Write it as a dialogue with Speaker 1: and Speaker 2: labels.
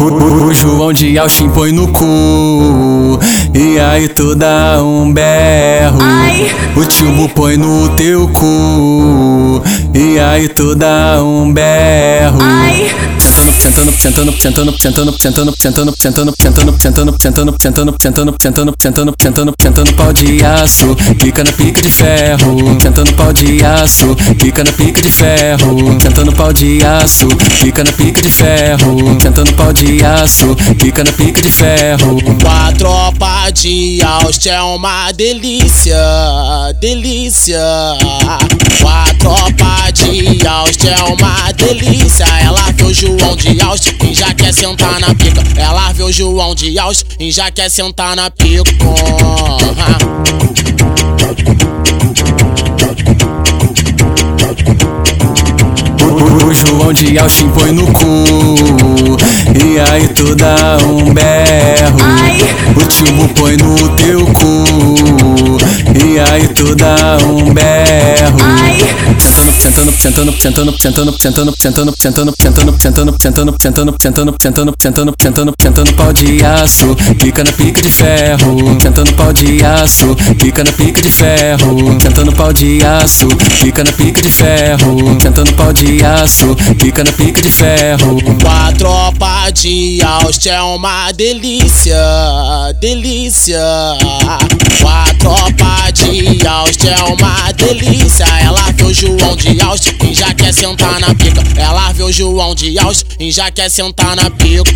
Speaker 1: O, o João de Austin põe no cu. E aí tu dá um berro.
Speaker 2: Ai,
Speaker 1: O Tilbo põe no teu cu. E aí tu dá um berro.
Speaker 2: Ai,
Speaker 1: Sentando, sentando, sentando, sentando, sentando, sentando, sentando, sentando, sentando, sentando, sentando, sentando, sentando, sentando, sentando, sentando pau de aço, fica na pica de ferro, sentando pau de aço, fica na pica de ferro, sentando pau de aço, fica na pica de ferro, sentando pau de aço, fica na pica de ferro.
Speaker 3: A tropa de Austin é uma delícia, delícia. A tropa de Austin é uma delícia. Ela vê o João de Austin e já quer sentar na pica. Ela vê o João de Austin e já quer sentar na pica.
Speaker 1: O, João de Austin põe no cu E aí tu dá um berro. O Tilbo põe no teu cu E aí tu dá um berro
Speaker 2: ai,
Speaker 1: Sentando, sentando, sentando, sentando, sentando, sentando, sentando, sentando, sentando, sentando, sentando, sentando, sentando, sentando, sentando, sentando pau de aço, fica na pica de ferro, sentando pau de aço, fica na pica de ferro, sentando pau de aço, fica na pica de ferro, sentando pau de aço, fica na pica de ferro.
Speaker 3: A tropa de Austin é uma delícia, delícia. A tropa de Austin é uma delícia. Ela o João de Austin e já quer sentar na pica. Ela vê o João de Austin e já quer sentar na pica.